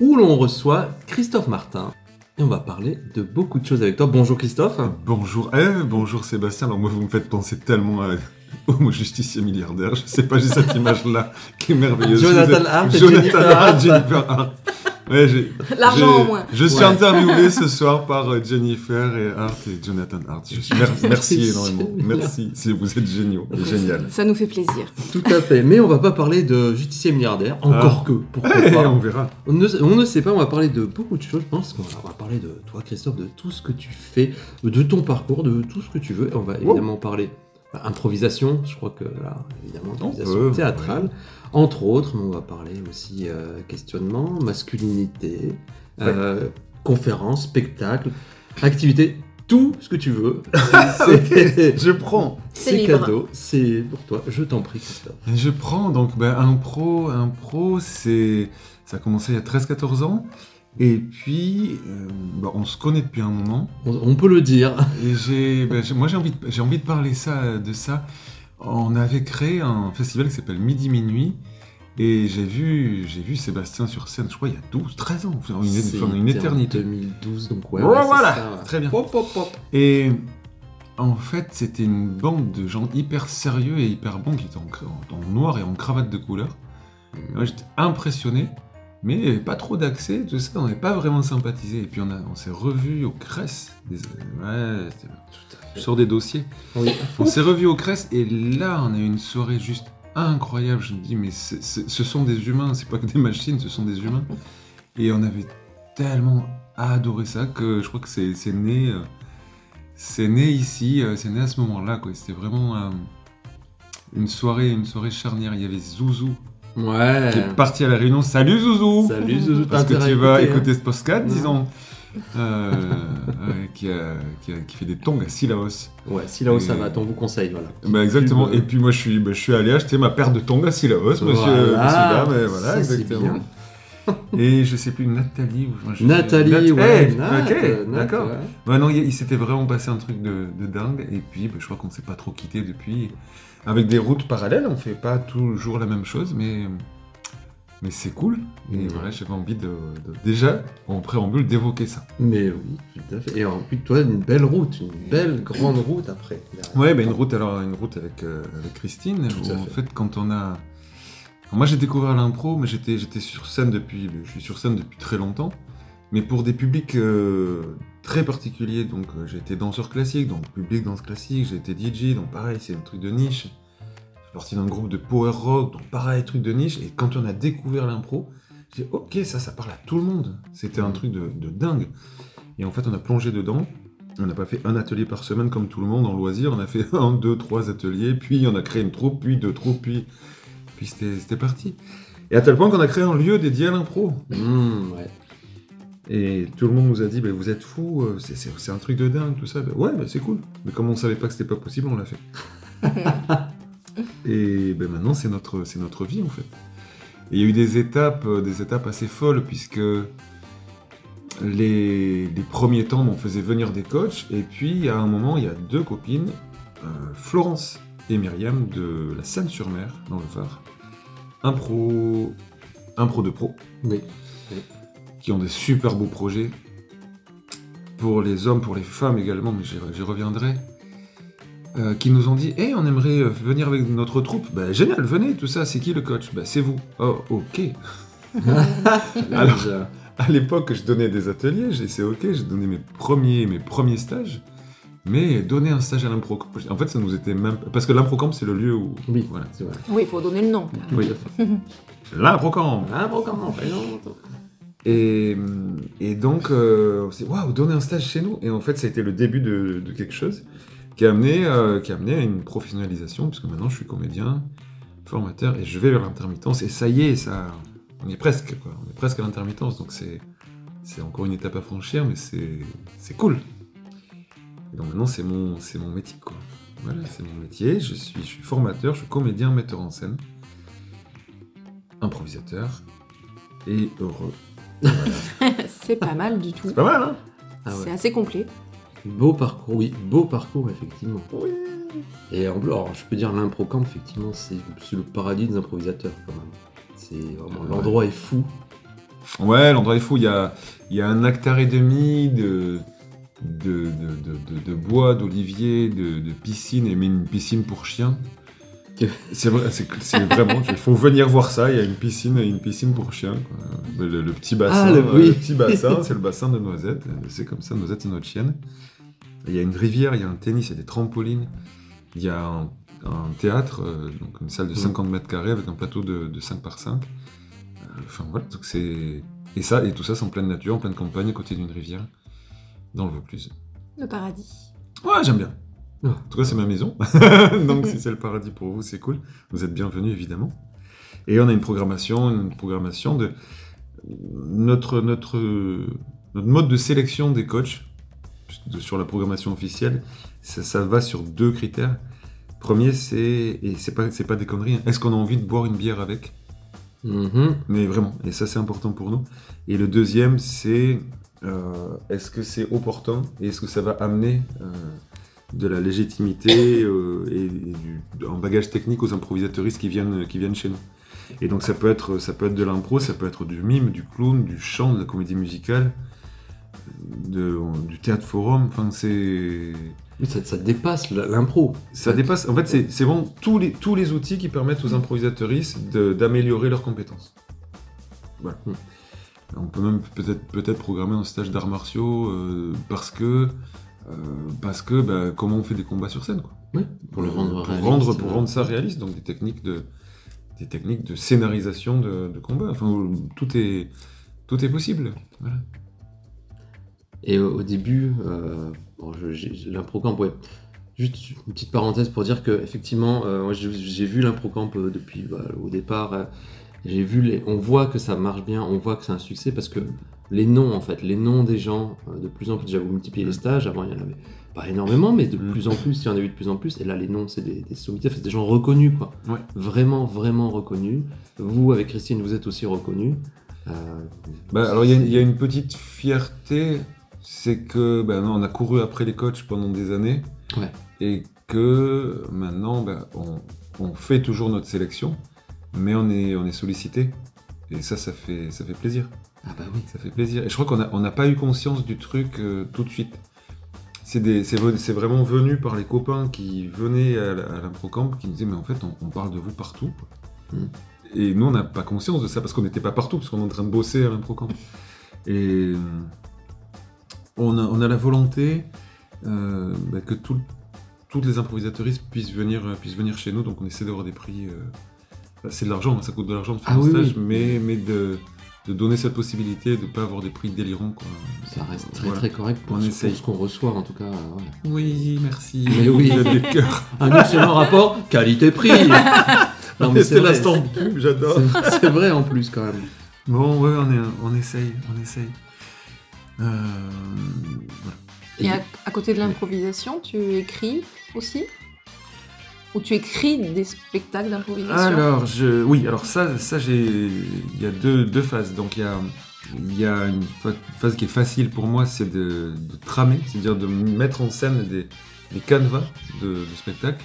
où l'on reçoit Christophe Martin. Et on va parler de beaucoup de choses avec toi. Bonjour Christophe. Bonjour Eve, bonjour Sébastien. Alors moi vous me faites penser tellement à- au justicier milliardaire. Je sais pas, j'ai cette image-là qui est merveilleuse. Jonathan Hart et Jonathan Jennifer Hart, Hart. Ouais, L'argent au moins. Je suis Ouais. interviewé ce soir par euh, Jennifer et Hart et Jonathan Hart. Je suis- mer- merci énormément. Merci. Si vous êtes géniaux. Génial. Ça nous fait plaisir. Tout à fait. Mais on va pas parler de justicier milliardaire, encore que. Pourquoi pas on verra. On ne, on ne sait pas, on va parler de beaucoup de choses. Je pense qu'on va, on va parler de toi, Christophe, de tout ce que tu fais, de ton parcours, de tout ce que tu veux. Et on va évidemment parler improvisation, je crois que là, évidemment, improvisation peut, théâtrale, entre autres. Mais on va parler aussi euh, questionnement, masculinité, euh, conférences, spectacles, activités, tout ce que tu veux. C'est Je prends. C'est cadeau, c'est pour toi. Je t'en prie, Christophe. Je prends donc ben, un pro, un pro, c'est ça a commencé il y a 13-14 ans. Et puis, euh, ben, on se connaît depuis un moment. On, on peut le dire. Et j'ai, j'ai- moi j'ai envie, de, envie de parler ça, de ça. On avait créé un festival qui s'appelle Midi Minuit. Et j'ai vu, j'ai vu Sébastien sur scène, je crois, il y a 12, 13 ans, enfin, une, enfin, une éternité. 2012, donc ouais. Voilà, ça. très bien. Et en fait, c'était une bande de gens hyper sérieux et hyper bons qui étaient en, en noir et en cravate de couleur. Moi, J'étais impressionné, mais il n'y avait pas trop d'accès, tout ça, on n'avait pas vraiment sympathisé. Et puis on, a, on s'est revus au Cress. Des, ouais, je sors des dossiers. Oui. On s'est revus au Cress et là, on a eu une soirée juste incroyable. Je me dis, mais ce sont des humains, c'est pas que des machines, ce sont des humains. Et on avait tellement adoré ça que je crois que c'est né, euh, c'est né ici, euh, c'est né à ce moment-là. C'était vraiment euh, une soirée, une soirée charnière. Il y avait Zouzou Ouais. qui est parti à la réunion. Salut Zouzou Salut Zouzou, Parce que tu vas écouter, hein. ce podcast, Ouais. disons. Euh, qui, a- qui a- qui fait des tongs à Sillaos. Ouais, si là-haut ça va, on vous conseille, voilà. Bah exactement. Pub, euh, Et puis moi je suis, bah, je suis allé acheter ma paire de tongs à Sillaos, monsieur, monsieur Voilà. dame, et voilà, Ça, exactement. Et je sais plus, Nathalie ou je sais- Nathalie, Nat- ouais. Eh, Nat, ok, Nat, d'accord. ouais. Ouais, non, il, il s'était vraiment passé un truc de, de dingue. Et puis bah, je crois qu'on s'est pas trop quitté depuis. Avec des routes parallèles, on fait pas toujours la même chose, mais Mais c'est cool. Et Ouais. voilà, j'avais envie de, de- déjà, en préambule, d'évoquer ça. Mais oui, tout à fait. Et en plus, toi, une belle route, une belle grande route après. Ouais, bah, une route alors une route avec, euh, avec Christine. Tout où, à en fait. fait, quand on a, Alors, moi j'ai découvert l'impro, mais j'étais j'étais sur scène depuis, je suis sur scène depuis très longtemps, mais pour des publics euh, très particuliers. Donc euh, j'ai été danseur classique, donc public danse classique. J'ai été DJ, donc pareil, c'est un truc de niche. Je suis parti d'un groupe de power rock, donc pareil, truc de niche. Et quand on a découvert l'impro, j'ai dit ok, ça, ça parle à tout le monde. C'était un truc de, dingue. Et en fait, on a plongé dedans. On n'a pas fait un atelier par semaine comme tout le monde en loisir. On a fait un, deux, trois ateliers, puis on a créé une troupe, puis deux troupes, puis, puis c'était parti. Et à tel point qu'on a créé un lieu dédié à l'impro. Mmh. Et tout le monde nous a dit, bah, vous êtes fous, euh, c'est- un truc de dingue, tout ça. Bah, ouais, bah, c'est cool. Mais comme on savait pas que c'était pas possible, on l'a fait. Et maintenant, c'est notre, c'est notre vie, en fait. Et il y a eu des étapes, euh, des étapes assez folles, puisque les, les premiers temps, on faisait venir des coachs, et puis à un moment, il y a deux copines, euh, Florence et Myriam, de la Seine-sur-Mer, dans le Var, un pro, un pro de pro, Oui. Qui ont des super beaux projets pour les hommes, pour les femmes également, mais j'y reviendrai. euh, qui nous ont dit Eh, on aimerait euh, venir avec notre troupe. Bah, génial, venez, tout ça. C'est qui le coach? Bah, c'est vous. Oh, ok. Alors-. À l'époque, je donnais des ateliers, j'ai c'est ok, j'ai donné mes premiers, mes premiers stages. Mais donner un stage à l'improcamp, en fait, ça nous était même. Parce que l'improcamp, c'est le lieu où. Oui, Voilà. c'est vrai. Oui, il faut donner le nom. Oui. Non Et, donc, euh, on s'est dit, waouh, donner un stage chez nous. Et en fait, ça a été le début de, quelque chose qui a, amené, euh, qui a amené à une professionnalisation, puisque maintenant je suis comédien, formateur, et je vais vers l'intermittence. Et ça y est, ça, on est presque, quoi. On est presque à l'intermittence. Donc c'est, encore une étape à franchir, mais c'est, c'est cool. Et donc maintenant, c'est mon, c'est mon métier, quoi. Voilà, c'est mon métier. Je suis, je suis formateur, je suis comédien, metteur en scène, improvisateur et heureux. C'est pas mal du tout. C'est pas mal, hein Ah C'est assez complet. Beau parcours, oui, beau parcours, effectivement. Et en plus, alors, je peux dire l'improcamp, effectivement, c'est le paradis des improvisateurs, quand même. C'est vraiment, Ouais. l'endroit est fou. Ouais, l'endroit est fou. Il y a, il y a un hectare et demi de, de, de, de- de- de bois, d'oliviers, de, de piscine, et même une piscine pour chiens. C'est vrai, c'est vraiment. Il faut venir voir ça. Il y a une piscine, une piscine pour chiens. quoi. Le, le petit bassin, Ah, le- euh, oui. le petit bassin, c'est le bassin de Noisette. C'est comme ça, Noisette, c'est notre chienne. Il y a une rivière, il y a un tennis, il y a des trampolines. Il y a un, un théâtre, euh, donc une salle de Mhm. 50 mètres carrés avec un plateau de, de 5 par 5. Euh, Enfin voilà, donc c'est. Et ça, et tout ça, c'est en pleine nature, en pleine campagne, à côté d'une rivière, dans le Vaucluse. Le paradis. Ouais, j'aime bien. Ah. En tout cas, c'est ma maison. donc si c'est le paradis pour vous, c'est cool. Vous êtes bienvenus, évidemment. Et on a une programmation, une programmation de notre notre notre mode de sélection des coachs de- sur la programmation officielle. Ça, ça va sur deux critères. Premier, c'est et c'est pas c'est pas des conneries. hein. Est-ce qu'on a envie de boire une bière avec? Mhm. mais vraiment, et ça c'est important pour nous. Et le deuxième, c'est euh, est-ce que c'est opportun et est-ce que ça va amener euh, de la légitimité euh, et, du, un bagage technique aux improvisateuristes qui viennent, qui viennent chez nous. Et donc ça peut être, ça peut être de l'impro, ça peut être du mime, du clown, du chant, de la comédie musicale, de, du théâtre forum. Enfin, c'est ça, ça dépasse l'impro. ça dépasse. En fait, c'est vraiment tous les, tous les outils qui permettent aux improvisateuristes d'améliorer leurs compétences. Voilà. Mm. On peut même peut-être peut-être programmer un stage d'arts martiaux euh, parce que euh, parce que bah, comment on fait des combats sur scène quoi. Oui, pour le Euh, rendre pour réaliste, rendre pour euh. rendre ça réaliste donc des techniques de des techniques de scénarisation de, de combat. Enfin tout est tout est possible. Voilà. Et au, au début, euh, bon, l'improcamp, ouais. Juste une petite parenthèse pour dire que effectivement, euh, j'ai vu l'improcamp euh, depuis bah, au départ. euh, j'ai vu les, on voit que ça marche bien, on voit que c'est un succès parce que les noms en fait, les noms des gens, euh, de plus en plus, déjà vous multipliez les stages. Avant il y en avait pas énormément, mais de Mm. plus en plus, il y en a eu de plus en plus. Et là, les noms, c'est des, des sommités, c'est des gens reconnus quoi. Ouais. Vraiment, vraiment reconnus. Vous avec Christine, vous êtes aussi reconnus. Euh, Bah, alors il y, a- il y a une petite fierté, c'est que ben, on a couru après les coachs pendant des années Ouais. et que maintenant ben, on, on fait toujours notre sélection, mais on est, on est sollicité Et ça, ça fait, ça fait plaisir. Ah bah oui. Ça fait plaisir. Et je crois qu'on n'a on pas eu conscience du truc euh, tout de suite. C'est vraiment venu par les copains qui venaient à, l'improcamp qui nous disaient mais en fait on, on parle de vous partout. Mm. Et nous on n'a pas conscience de ça parce qu'on n'était pas partout parce qu'on est en train de bosser à l'improcamp. Et euh, on a, on a la volonté euh, bah, que tout- toutes les improvisatoristes puissent venir, puissent venir chez nous donc on essaie d'avoir des prix. euh, bah, c'est de l'argent, ça coûte de l'argent de faire Ah un oui, stage, oui. mais, mais de, de donner cette possibilité de ne pas avoir des prix délirants. Quoi. Ça reste très Voilà. très correct pour, On ce- ce qu'on reçoit en tout cas. euh, ouais. Oui, merci. Mais oui. Il y a des cœurs. Un excellent rapport qualité-prix. C'était l'instant pub, j'adore. C'est- C'est vrai en plus quand même. Bon, ouais, on, est, on essaye, on essaye. Euh, voilà. Et à, à côté de l'improvisation, tu écris aussi? Ou tu écris des spectacles d'improvisation Alors, je, oui, alors ça, ça j'ai, il y a deux, deux phases. Donc il y a, il y a une phase qui est facile pour moi, c'est de, de tramer, c'est-à-dire de mettre en scène des, des canevas de, de spectacles,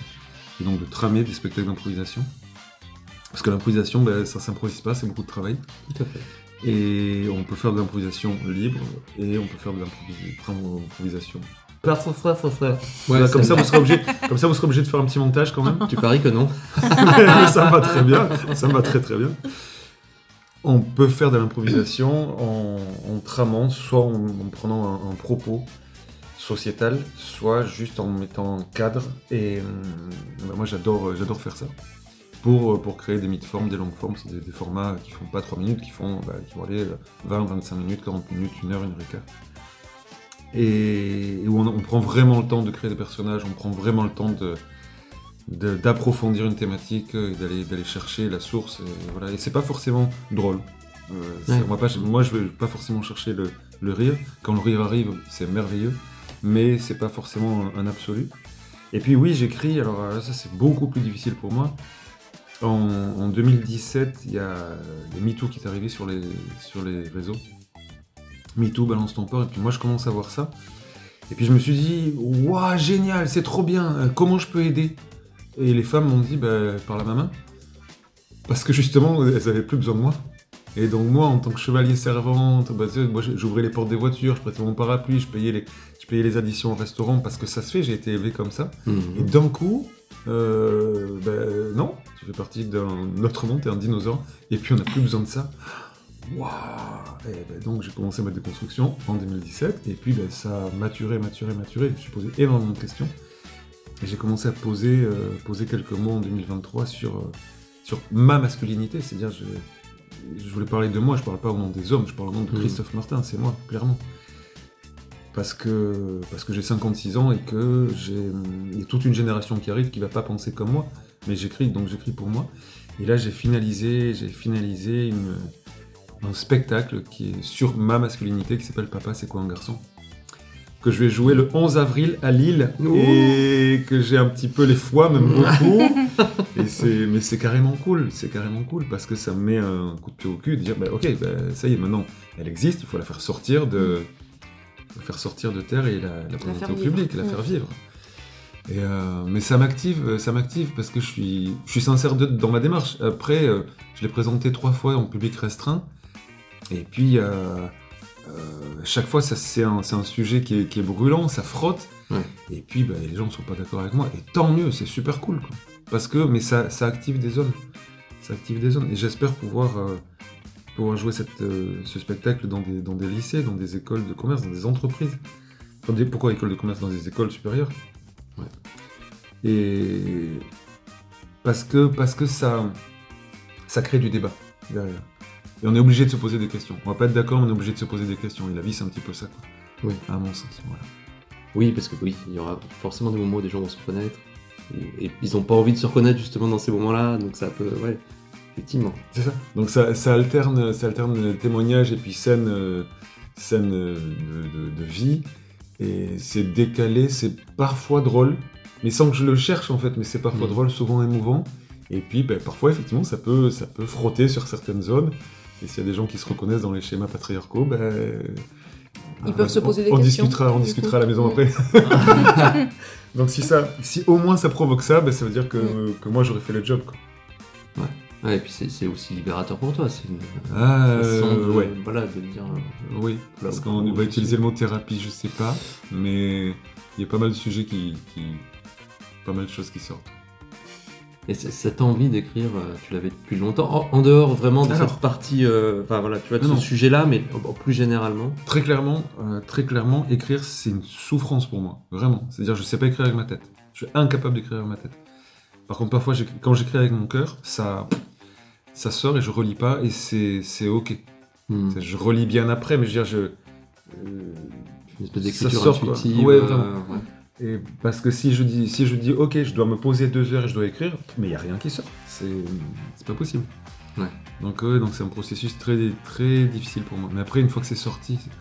et donc de tramer des spectacles d'improvisation. Parce que l'improvisation, ben, ça s'improvise pas, c'est beaucoup de travail. Tout à fait. Et on peut faire de l'improvisation libre, et on peut faire de l'improvisation. Voilà, Ouais, comme ça, vous serez obligé, comme ça, vous serez obligé de faire un petit montage quand même. Tu paries que non. Ça va très bien, ça va très très bien. On peut faire de l'improvisation en, en tramant, soit en, en prenant un, un propos sociétal, soit juste en mettant un cadre. Et bah, moi j'adore, j'adore faire ça. Pour, pour créer des mid-formes, des longues formes, c'est des, des formats qui font pas 3 minutes, qui font bah, qui vont aller 20, 25 minutes, 40 minutes, 1 heure, 1 heure et quart. Et, et où on, on prend vraiment le temps de créer des personnages, on prend vraiment le temps de, d'approfondir une thématique euh, et d'aller, d'aller chercher la source. Et, voilà. et c'est pas forcément drôle. Euh, Ouais. pas- moi, je vais pas forcément chercher le, le rire. Quand le rire arrive, c'est merveilleux, mais c'est pas forcément un, un absolu. Et puis oui, j'écris, alors euh, ça c'est beaucoup plus difficile pour moi. En, en 2017, il y a le MeToo qui est arrivé sur les, sur les réseaux. MeToo, balance ton port, et puis moi je commence à voir ça. Et puis je me suis dit, waouh, génial, c'est trop bien, comment je peux aider? Et les femmes m'ont dit, bah, par la main. Parce que justement, elles avaient plus besoin de moi. Et donc moi, en tant que chevalier servante, bah, moi j'ouvrais les portes des voitures, je prêtais mon parapluie, je payais les, je payais les additions au restaurant parce que ça se fait, j'ai été élevé comme ça. Et Mhm. d'un coup, euh, ben non, tu fais partie d'un autre monde, t'es un dinosaure, et puis on n'a plus besoin de ça. Waouh. Et ben donc j'ai commencé ma déconstruction en 2017, et puis ben, ça a maturé, maturé, maturé, je me suis posé énormément de questions. Et j'ai commencé à poser, euh, poser quelques mots en 2023 sur, euh, sur ma masculinité, c'est-à-dire je, je voulais parler de moi, je parle pas au nom des hommes, je parle au nom de Mhm. Christophe Martin, c'est moi, clairement. Parce que, parce que j'ai 56 ans et que j'ai il y a toute une génération qui arrive qui va pas penser comme moi, mais j'écris, donc j'écris pour moi. Et là, j'ai finalisé, j'ai finalisé une, un spectacle qui est sur ma masculinité qui s'appelle Papa, c'est quoi un garçon? Que je vais jouer le 11 avril à Lille et que j'ai un petit peu les foies, même beaucoup. et c'est, mais c'est carrément cool, c'est carrément cool parce que ça me met un coup de pied au cul de dire bah, ok, bah, ça y est, maintenant elle existe, il faut la faire sortir de, la faire sortir de terre et la, la présenter au vivre. public, la faire vivre. Et euh, mais ça m'active, ça m'active parce que je suis, je suis sincère de- dans ma démarche. Après, euh, je l'ai présenté trois fois en public restreint, et puis euh, euh, chaque fois, c'est un, sujet qui est, qui est brûlant, ça frotte. Ouais. Et puis, bah, les gens ne sont pas d'accord avec moi, et tant mieux, c'est super cool. Quoi. Parce que, mais ça, ça active des zones. Ça active des zones. Et j'espère pouvoir, euh, pouvoir jouer cette, euh, ce spectacle dans des, dans des lycées, dans des écoles de commerce, dans des entreprises. Des- pourquoi écoles de commerce Dans des écoles supérieures. Ouais. Et parce que, parce que ça, ça crée du débat derrière. Et on est obligé de se poser des questions. On va pas être d'accord, mais on est obligé de se poser des questions. Et la vie, c'est un petit peu ça, quoi. Oui. À mon sens, voilà. Oui, parce que oui, il y aura forcément des moments où des gens vont se reconnaître. Et ils n'ont pas envie de se reconnaître justement dans ces moments-là, donc ça peut. Ouais, effectivement. C'est ça. Donc ça, ça alterne, ça alterne témoignage et puis scène, euh, scène euh, de, de- de vie. Et c'est décalé, c'est parfois drôle, mais sans que je le cherche en fait. Mais c'est parfois Mhm. drôle, souvent émouvant. Et puis ben, parfois effectivement ça peut, ça peut frotter sur certaines zones. Et s'il y a des gens qui se reconnaissent dans les schémas patriarcaux, ben, Ils peuvent se poser des on questions. Discutera, on discutera à la maison après. Donc si ça, si au moins ça provoque ça, ben, ça veut dire que, que moi j'aurais fait le job. Quoi. Ouais, et puis c'est aussi libérateur pour toi. C'est une Ah, façon de, ouais. voilà, de dire. euh, Oui, parce qu'on va utiliser le mot thérapie, je sais pas, mais il y a pas mal de sujets qui, qui- pas mal de choses qui sortent. Et cette envie d'écrire, euh, tu l'avais depuis longtemps, en, en dehors vraiment de Alors. cette partie, euh, enfin voilà, tu vois, de Non, ce sujet-là, mais plus généralement. Très clairement, euh, très clairement, écrire c'est une souffrance pour moi, vraiment. C'est-à-dire, je sais pas écrire avec ma tête. Je suis incapable d'écrire avec ma tête. Par contre, parfois, quand j'écris avec mon cœur, ça, ça sort et je relis pas et c'est ok. Hmm. Je relis bien après, mais je veux dire, je, euh, Une espèce Ça d'écriture sort, quoi. intuitive. Ouais, vraiment. ouais. Et parce que si je dis, si je dis ok, je dois me poser deux heures et je dois écrire, mais il y a rien qui sort. C'est, c'est pas possible. Ouais. Donc ouais, donc c'est un processus très, très difficile pour moi. Mais après, une fois que c'est sorti, c'est...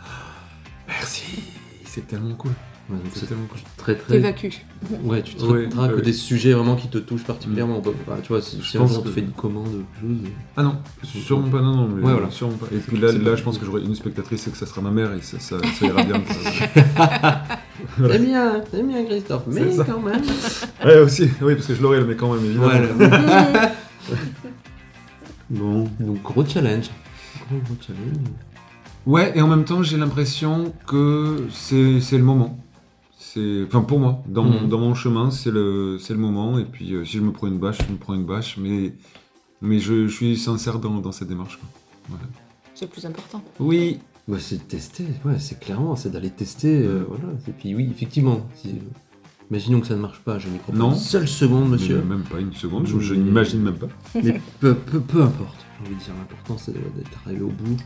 merci, c'est tellement cool. Ouais, donc C'est tellement très très. T'évacues. Ouais, tu te Ouais, traques ouais. des sujets vraiment qui te touchent particulièrement. Bah, bah, tu vois, si, Je si un pense jour on te que- fait une commande ou quelque chose. Ah non, sûrement pas, non, non, mais Ouais, voilà. sûrement pas. Et puis là, je pense que j'aurai une spectatrice et que ça sera ma mère et ça, ça, ça ira bien. Bien, c'est bien Christophe, mais quand même. ouais, aussi, oui, parce que je l'aurai, mais quand même, évidemment. Voilà. bon, donc gros challenge. Gros, gros challenge. Ouais, et en même temps, j'ai l'impression que c'est c'est le moment. C'est, enfin, pour moi, dans, mon, Mhm. dans mon chemin, c'est le, c'est le moment. Et puis, euh, si je me prends une bâche, je me prends une bâche. Mais, mais je, je suis sincère dans, dans cette démarche. quoi. Voilà. C'est le plus important. Oui. Bah, c'est de tester, ouais, c'est clairement, c'est d'aller tester, euh, voilà. Et puis oui, effectivement, si, euh, imaginons que ça ne marche pas, je n'y crois Non. pas une seule seconde, monsieur. Mais même pas une seconde, je, je Mais- n'imagine même pas. Mais peu, peu, peu importe, j'ai envie de dire, l'important c'est d'être arrivé au bout,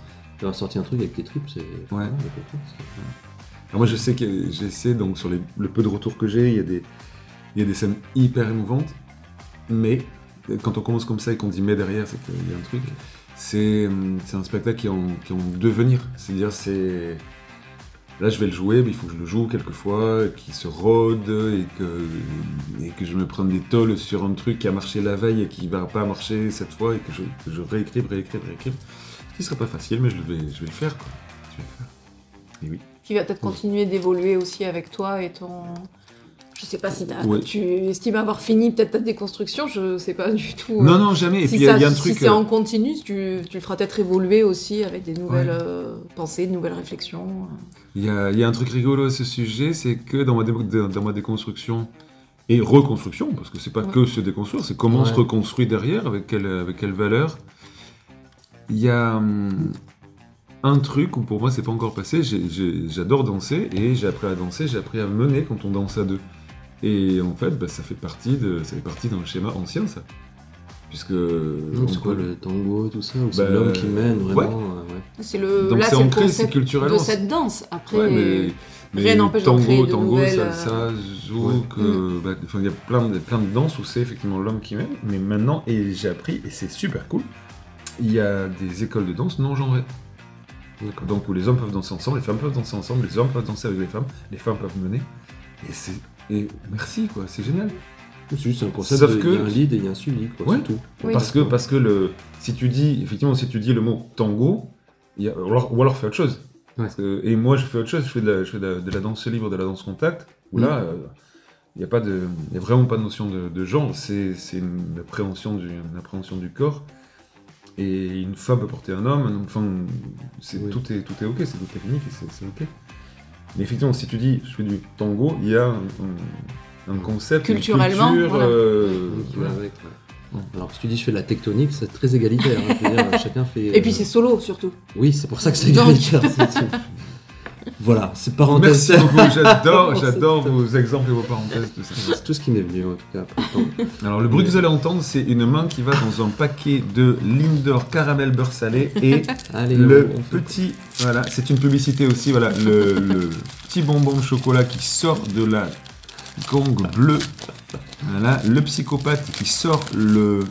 d'avoir sorti un truc avec tes tripes, c'est Ouais. c'est- Alors moi, je sais que j'essaie, donc sur le peu de retours que j'ai, il y, a des- il y a des scènes hyper émouvantes. Mais euh, quand on commence comme ça et qu'on dit mais derrière, c'est qu'il y a un truc. C'est c'est un spectacle qui est en, qui en devenir. C'est-à-dire, c'est. Là, je vais le jouer, mais il faut que je le joue quelquefois, qu'il se rôde et que, et que je me prenne des tolls sur un truc qui a marché la veille et qui va pas marcher cette fois et que je, que je réécrive, réécrive, réécrive. Ce qui sera pas facile, mais je vais, je vais le faire. Quoi. Je vais le faire. Et oui. Qui va peut-être continuer d'évoluer aussi avec toi et ton. Je sais pas si Ouais. tu estimes avoir fini peut-être ta déconstruction, je sais pas du tout. euh, Non, non, jamais. Et si puis il y, a- ça- y a un si truc. c'est euh, en continu, tu, tu le feras peut-être évoluer aussi avec des nouvelles Ouais. euh, pensées, de nouvelles réflexions. Il y, a, il y a un truc rigolo à ce sujet, c'est que dans ma, dé- dans ma déconstruction et reconstruction, parce que c'est pas Ouais. que se déconstruire, c'est comment on se reconstruit derrière, avec quelle, avec quelle valeur. Il y a hum, un truc où pour moi c'est pas encore passé, j'adore danser et j'ai appris à danser, j'ai appris à mener quand on danse à deux. Et en fait, bah, ça fait partie de, ça fait partie d'un schéma ancien, ça. Puisque. C'est quoi peut- le tango, tout ça, c'est Bah, l'homme qui mène vraiment ouais. euh, ouais. C'est le, Donc c'est ancré, c'est concept culturellement. de cette danse. Après, Ouais, mais, mais rien n'empêche tango, de tango, nouvelles, euh, salsa, zouk, euh, bah, enfin, il y a plein de, plein de danses où c'est effectivement l'homme qui mène, mais maintenant, et j'ai appris, et c'est super cool, il y a des écoles de danse non genrées. Donc où les hommes peuvent danser ensemble, les femmes peuvent danser ensemble, les hommes peuvent danser avec les femmes, les femmes peuvent mener. Et c'est. Et merci quoi, c'est génial. C'est juste un concept, Sauf de- que- il y a un lead et il y a un suivi, quoi, Ouais. c'est tout. Oui. Parce que, parce que le, si tu dis, effectivement, si tu dis le mot tango, il y a, ou, alors, ou alors fais autre chose. Ouais. Parce que- et moi, je fais autre chose, je fais de la, je fais de la, de la danse libre, de la danse contact, où là, euh, il n'y a, pas de- il y a vraiment pas de notion de, de genre, c'est c'est une, appréhension du, une appréhension du corps. Et une femme peut porter un homme, donc, enfin, c'est- Oui. tout, est, tout est ok, c'est tout technique et c'est c'est ok. Mais effectivement, si tu dis je fais du tango, il y a un, concept, une Culturellement, culture, voilà. euh, voilà. avec, ouais. Alors, si tu dis je fais de la tectonique, c'est très égalitaire. hein, dire, chacun fait. Et puis euh, c'est solo surtout. Oui, c'est pour ça que c'est égalitaire. voilà, c'est parenthèse. Merci beaucoup, j'adore, j'adore vos exemples et vos parenthèses. C'est tout ce qui m'est venu en tout cas. Alors le bruit que vous allez entendre, c'est une main qui va dans un paquet de Lindor caramel beurre salé et Allez, le petit, voilà, c'est une publicité aussi, voilà, le, le petit bonbon de chocolat qui sort de la gong bleue, voilà, le psychopathe qui sort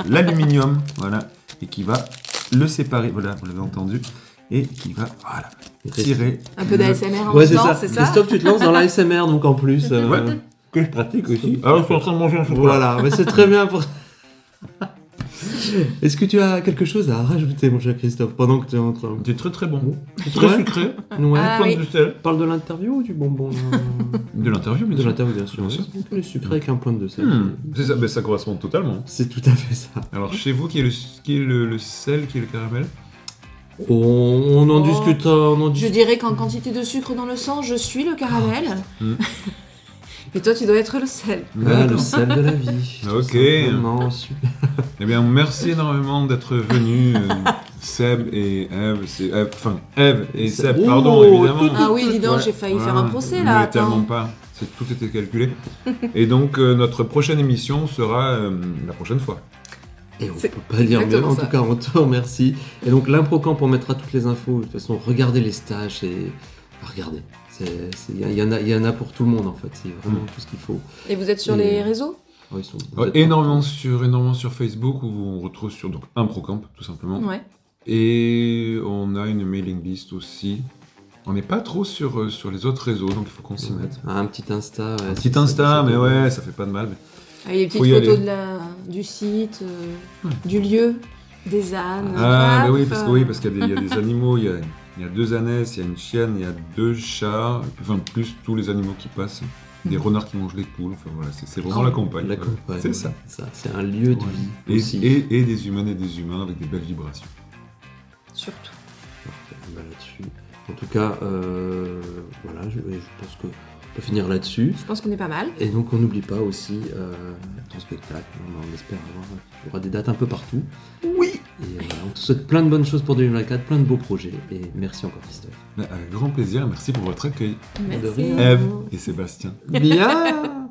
l'aluminium, voilà, et qui va le séparer, voilà, vous l'avez entendu, et qui va, voilà, tirer. Un peu le- d'ASMR en Ouais, c'est ça. c'est ça Christophe, tu te lances dans l'ASMR donc en plus. euh, Ouais. Que je pratique aussi. Alors je suis en train de manger un chocolat. Voilà, mais c'est très bien pour. Est-ce que tu as quelque chose à rajouter, mon cher Christophe, pendant que tu es en train C'est très très bon. C'est Ouais. très sucré. Ouais. Ah, oui. de sel. Parle de l'interview ou du bonbon De l'interview, bien De sûr. l'interview, bien sûr. Bien sûr. C'est le sucré avec un point de sel. Hmm, C'est ça, ben, ça correspond totalement. C'est tout à fait ça. Alors chez vous, qui est le, qui est le, le sel, qui est le caramel? On, on en Oh. discute. On en Je dirais qu'en quantité de sucre dans le sang, je suis le caramel. Mm. Et toi, tu dois être le sel. Ah, le sel de la vie. Ok. Super. Eh bien, merci énormément d'être venus, euh, Seb et Eve. C'est Eve, enfin Eve et Seb. Seb, pardon, Oh, évidemment. tout- Ah oui, dis donc, Ouais. j'ai failli faire un procès mais là. tellement Attends. pas. C'est- Tout était calculé. et donc, euh, notre prochaine émission sera euh, la prochaine fois. Et on peut pas dire mieux. En ça. tout cas, on te remercie. Et donc, l'improcamp, on mettra toutes les infos. De toute façon, regardez les stages et regardez. C'est- c'est- Il y, en a- il y en a pour tout le monde en fait. C'est vraiment Mm. tout ce qu'il faut. Et vous êtes sur Et- les réseaux? Oh, ils sont- Ouais, énormément, sur, énormément sur Facebook où on retrouve sur donc, un Procamp, tout simplement. Ouais. Et on a une mailing list aussi. On n'est pas trop sur, euh, sur les autres réseaux, donc il faut qu'on s'y Ouais. mette. Un petit Insta. ouais, Un petit Insta, mais ouais, ça fait pas de mal. Avec les Faut petites y photos aller. de la, du site, euh, Ouais. du lieu, des ânes. Ah, mais oui, parce que oui, parce qu'il y, a des- il y a des animaux, il y a, il y a deux ânesses, il y a une chienne, il y a deux chats, enfin plus tous les animaux qui passent, des renards qui mangent les poules, enfin voilà, c'est c'est vraiment Oh, la campagne. La quoi. campagne. C'est ça. C'est C'est un lieu de Ouais. vie Et, aussi. et- et des humaines et des humains avec des belles vibrations. Surtout. Parfait, bah, là-dessus. En tout cas, euh, voilà, je, je pense qu'on peut finir là-dessus. Je pense qu'on est pas mal. Et donc, on n'oublie pas aussi euh, ton spectacle. On, on espère avoir il y aura des dates un peu partout. Oui Et voilà, on te souhaite plein de bonnes choses pour 2024, plein de beaux projets. Et merci encore, Christophe. Avec grand plaisir, merci pour votre accueil. Merci. Eve et Sébastien. Bien